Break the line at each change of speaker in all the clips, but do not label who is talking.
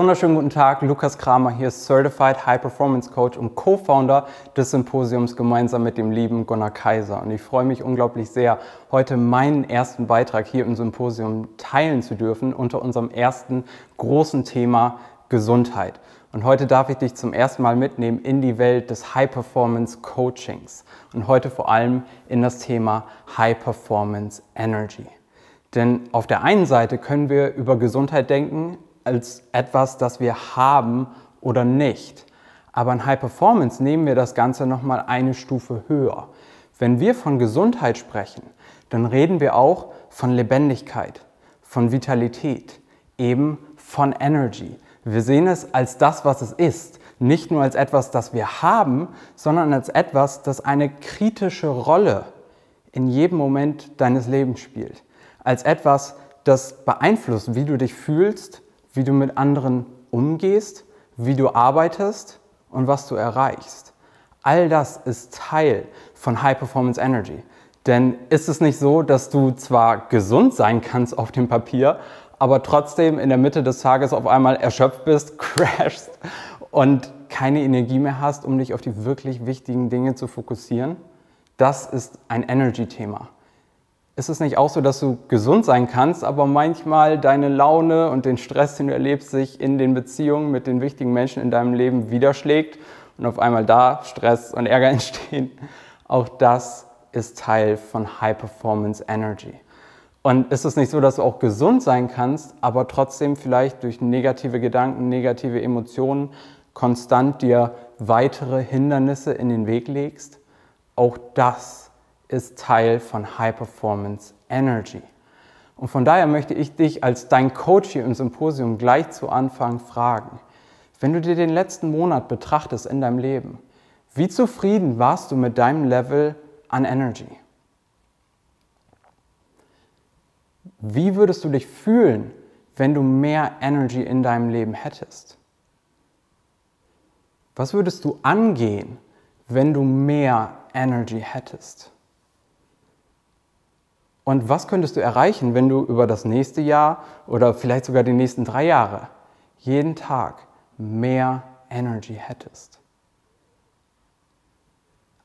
Wunderschönen guten Tag, Lukas Kramer hier, Certified High Performance Coach und Co-Founder des Symposiums gemeinsam mit dem lieben Gunnar Kaiser. Und ich freue mich unglaublich sehr, heute meinen ersten Beitrag hier im Symposium teilen zu dürfen unter unserem ersten großen Thema Gesundheit. Und heute darf ich dich zum ersten Mal mitnehmen in die Welt des High Performance Coachings und heute vor allem in das Thema High Performance Energy. Denn auf der einen Seite können wir über Gesundheit denken als etwas, das wir haben oder nicht. Aber in High Performance nehmen wir das Ganze nochmal eine Stufe höher. Wenn wir von Gesundheit sprechen, dann reden wir auch von Lebendigkeit, von Vitalität, eben von Energy. Wir sehen es als das, was es ist. Nicht nur als etwas, das wir haben, sondern als etwas, das eine kritische Rolle in jedem Moment deines Lebens spielt. Als etwas, das beeinflusst, wie du dich fühlst, wie du mit anderen umgehst, wie du arbeitest und was du erreichst. All das ist Teil von High Performance Energy. Denn ist es nicht so, dass du zwar gesund sein kannst auf dem Papier, aber trotzdem in der Mitte des Tages auf einmal erschöpft bist, crashst und keine Energie mehr hast, um dich auf die wirklich wichtigen Dinge zu fokussieren? Das ist ein Energy-Thema ist es nicht auch so, dass du gesund sein kannst, aber manchmal deine Laune und den Stress, den du erlebst, sich in den Beziehungen mit den wichtigen Menschen in deinem Leben widerschlägt und auf einmal da Stress und Ärger entstehen? Auch das ist Teil von High Performance Energy. Und ist es nicht so, dass du auch gesund sein kannst, aber trotzdem vielleicht durch negative Gedanken, negative Emotionen konstant dir weitere Hindernisse in den Weg legst? Auch das ist Teil von High Performance Energy. Und von daher möchte ich dich als dein Coach hier im Symposium gleich zu Anfang fragen, wenn du dir den letzten Monat betrachtest in deinem Leben, wie zufrieden warst du mit deinem Level an Energy? Wie würdest du dich fühlen, wenn du mehr Energy in deinem Leben hättest? Was würdest du angehen, wenn du mehr Energy hättest? Und was könntest du erreichen, wenn du über das nächste Jahr oder vielleicht sogar die nächsten drei Jahre jeden Tag mehr Energy hättest?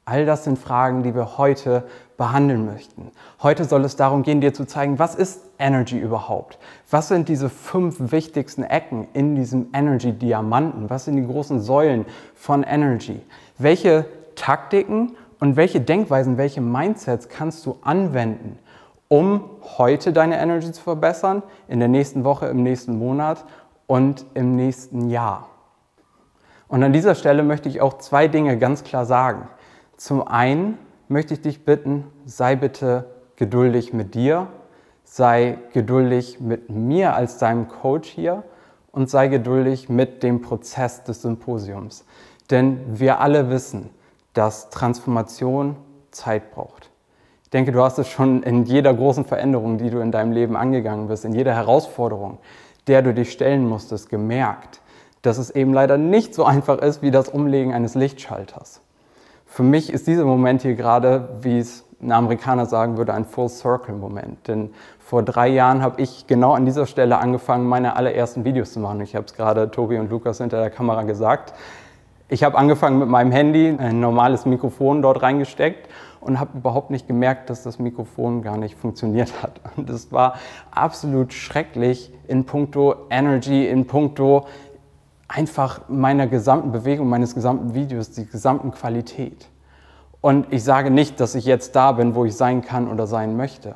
All das sind Fragen, die wir heute behandeln möchten. Heute soll es darum gehen, dir zu zeigen, was ist Energy überhaupt? Was sind diese fünf wichtigsten Ecken in diesem Energy-Diamanten? Was sind die großen Säulen von Energy? Welche Taktiken und welche Denkweisen, welche Mindsets kannst du anwenden, um heute deine Energy zu verbessern, in der nächsten Woche, im nächsten Monat und im nächsten Jahr. Und an dieser Stelle möchte ich auch zwei Dinge ganz klar sagen. Zum einen möchte ich dich bitten, sei bitte geduldig mit dir, sei geduldig mit mir als deinem Coach hier und sei geduldig mit dem Prozess des Symposiums. Denn wir alle wissen, dass Transformation Zeit braucht. Ich denke, du hast es schon in jeder großen Veränderung, die du in deinem Leben angegangen bist, in jeder Herausforderung, der du dich stellen musstest, gemerkt, dass es eben leider nicht so einfach ist wie das Umlegen eines Lichtschalters. Für mich ist dieser Moment hier gerade, wie es ein Amerikaner sagen würde, ein Full-Circle-Moment. Denn vor drei Jahren habe ich genau an dieser Stelle angefangen, meine allerersten Videos zu machen. Ich habe es gerade Tobi und Lukas hinter der Kamera gesagt. Ich habe angefangen mit meinem Handy, ein normales Mikrofon dort reingesteckt und habe überhaupt nicht gemerkt, dass das Mikrofon gar nicht funktioniert hat. Und es war absolut schrecklich in puncto Energy, in puncto einfach meiner gesamten Bewegung, meines gesamten Videos, die gesamten Qualität. Und ich sage nicht, dass ich jetzt da bin, wo ich sein kann oder sein möchte.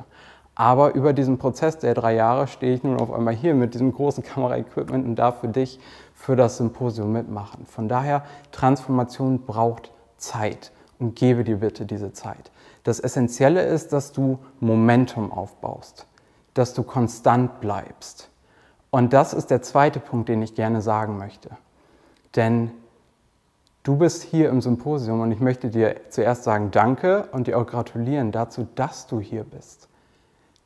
Aber über diesen Prozess der drei Jahre stehe ich nun auf einmal hier mit diesem großen Kameraequipment und darf für dich, für das Symposium mitmachen. Von daher, Transformation braucht Zeit und gebe dir bitte diese Zeit. Das Essentielle ist, dass du Momentum aufbaust, dass du konstant bleibst. Und das ist der zweite Punkt, den ich gerne sagen möchte. Denn du bist hier im Symposium und ich möchte dir zuerst sagen Danke und dir auch gratulieren dazu, dass du hier bist.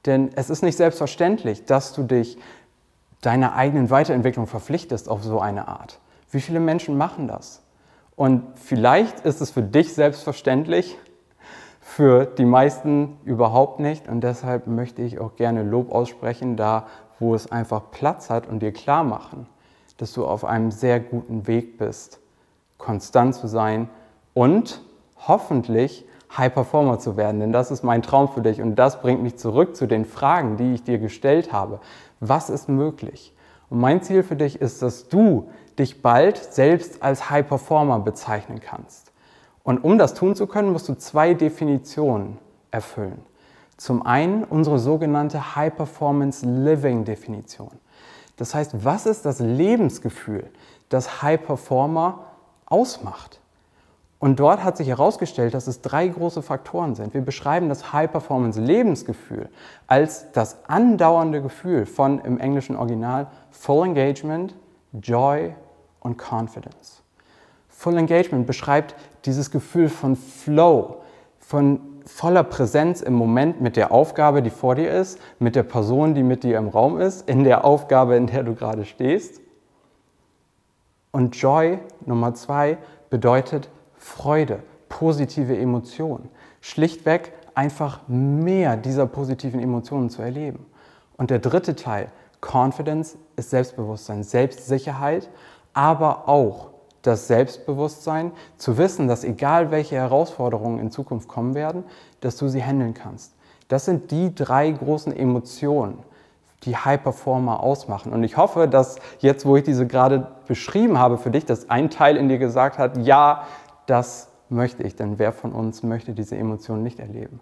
Denn es ist nicht selbstverständlich, dass du dich deiner eigenen Weiterentwicklung verpflichtest auf so eine Art. Wie viele Menschen machen das? Und vielleicht ist es für dich selbstverständlich, für die meisten überhaupt nicht. Und deshalb möchte ich auch gerne Lob aussprechen, da wo es einfach Platz hat und dir klar machen, dass du auf einem sehr guten Weg bist, konstant zu sein und hoffentlich High Performer zu werden. Denn das ist mein Traum für dich und das bringt mich zurück zu den Fragen, die ich dir gestellt habe. Was ist möglich? Und mein Ziel für dich ist, dass du dich bald selbst als High Performer bezeichnen kannst. Und um das tun zu können, musst du zwei Definitionen erfüllen. Zum einen unsere sogenannte High Performance Living Definition. Das heißt, was ist das Lebensgefühl, das High Performer ausmacht? Und dort hat sich herausgestellt, dass es drei große Faktoren sind. Wir beschreiben das High-Performance-Lebensgefühl als das andauernde Gefühl von im englischen Original Full Engagement, Joy und Confidence. Full Engagement beschreibt dieses Gefühl von Flow, von voller Präsenz im Moment mit der Aufgabe, die vor dir ist, mit der Person, die mit dir im Raum ist, in der Aufgabe, in der du gerade stehst. Und Joy Nummer zwei bedeutet Freude, positive Emotionen. Schlichtweg einfach mehr dieser positiven Emotionen zu erleben. Und der dritte Teil, Confidence, ist Selbstbewusstsein, Selbstsicherheit, aber auch das Selbstbewusstsein, zu wissen, dass egal welche Herausforderungen in Zukunft kommen werden, dass du sie handeln kannst. Das sind die drei großen Emotionen, die High Performer ausmachen. Und ich hoffe, dass jetzt, wo ich diese gerade beschrieben habe für dich, dass ein Teil in dir gesagt hat, ja, das möchte ich, denn wer von uns möchte diese Emotionen nicht erleben?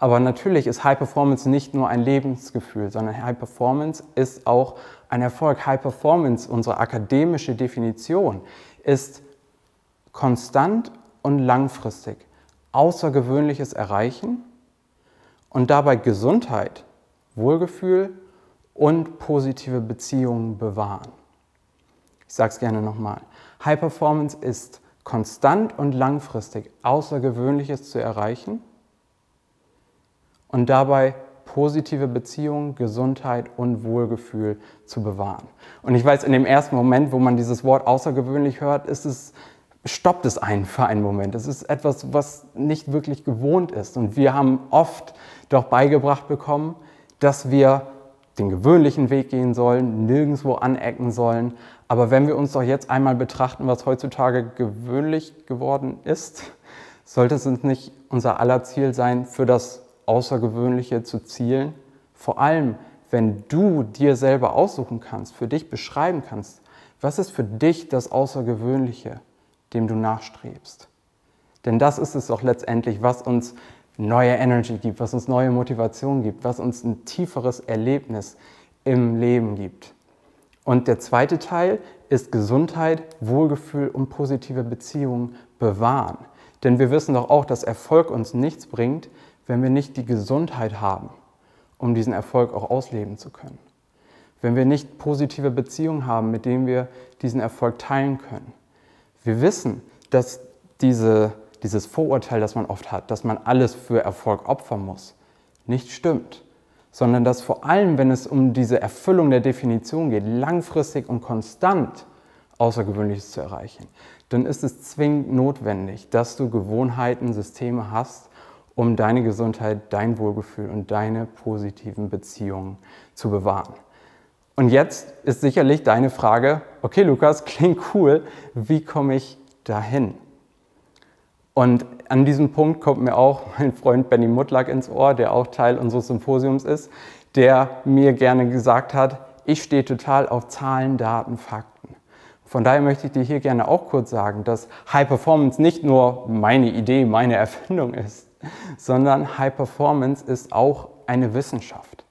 Aber natürlich ist High Performance nicht nur ein Lebensgefühl, sondern High Performance ist auch ein Erfolg. High Performance, unsere akademische Definition, ist konstant und langfristig Außergewöhnliches erreichen und dabei Gesundheit, Wohlgefühl und positive Beziehungen bewahren. Ich sage es gerne nochmal. High Performance ist konstant und langfristig Außergewöhnliches zu erreichen und dabei positive Beziehungen, Gesundheit und Wohlgefühl zu bewahren. Und ich weiß, in dem ersten Moment, wo man dieses Wort außergewöhnlich hört, ist es, stoppt es einen für einen Moment. Es ist etwas, was nicht wirklich gewohnt ist. Und wir haben oft doch beigebracht bekommen, dass wir den gewöhnlichen Weg gehen sollen, nirgendwo anecken sollen. Aber wenn wir uns doch jetzt einmal betrachten, was heutzutage gewöhnlich geworden ist, sollte es nicht unser aller Ziel sein, für das Außergewöhnliche zu zielen? Vor allem, wenn du dir selber aussuchen kannst, für dich beschreiben kannst, was ist für dich das Außergewöhnliche, dem du nachstrebst? Denn das ist es doch letztendlich, was uns neue Energy gibt, was uns neue Motivation gibt, was uns ein tieferes Erlebnis im Leben gibt. Und der zweite Teil ist Gesundheit, Wohlgefühl und positive Beziehungen bewahren. Denn wir wissen doch auch, dass Erfolg uns nichts bringt, wenn wir nicht die Gesundheit haben, um diesen Erfolg auch ausleben zu können. Wenn wir nicht positive Beziehungen haben, mit denen wir diesen Erfolg teilen können. Wir wissen, dass diese dieses Vorurteil, das man oft hat, dass man alles für Erfolg opfern muss, nicht stimmt, sondern dass vor allem, wenn es um diese Erfüllung der Definition geht, langfristig und konstant Außergewöhnliches zu erreichen, dann ist es zwingend notwendig, dass du Gewohnheiten, Systeme hast, um deine Gesundheit, dein Wohlgefühl und deine positiven Beziehungen zu bewahren. Und jetzt ist sicherlich deine Frage, okay Lukas, klingt cool, wie komme ich dahin? Und an diesem Punkt kommt mir auch mein Freund Benny Mutlack ins Ohr, der auch Teil unseres Symposiums ist, der mir gerne gesagt hat, ich stehe total auf Zahlen, Daten, Fakten. Von daher möchte ich dir hier gerne auch kurz sagen, dass High Performance nicht nur meine Idee, meine Erfindung ist, sondern High Performance ist auch eine Wissenschaft.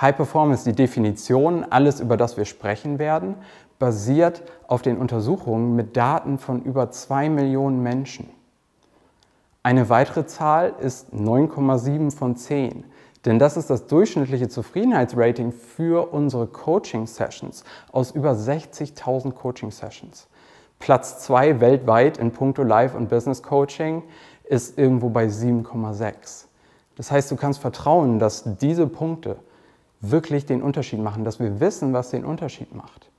High Performance, die Definition, alles über das wir sprechen werden, basiert auf den Untersuchungen mit Daten von über zwei Millionen Menschen. Eine weitere Zahl ist 9,7 von 10. Denn das ist das durchschnittliche Zufriedenheitsrating für unsere Coaching-Sessions aus über 60.000 Coaching-Sessions. Platz 2 weltweit in puncto Life- und Business-Coaching ist irgendwo bei 7,6. Das heißt, du kannst vertrauen, dass diese Punkte wirklich den Unterschied machen, dass wir wissen, was den Unterschied macht.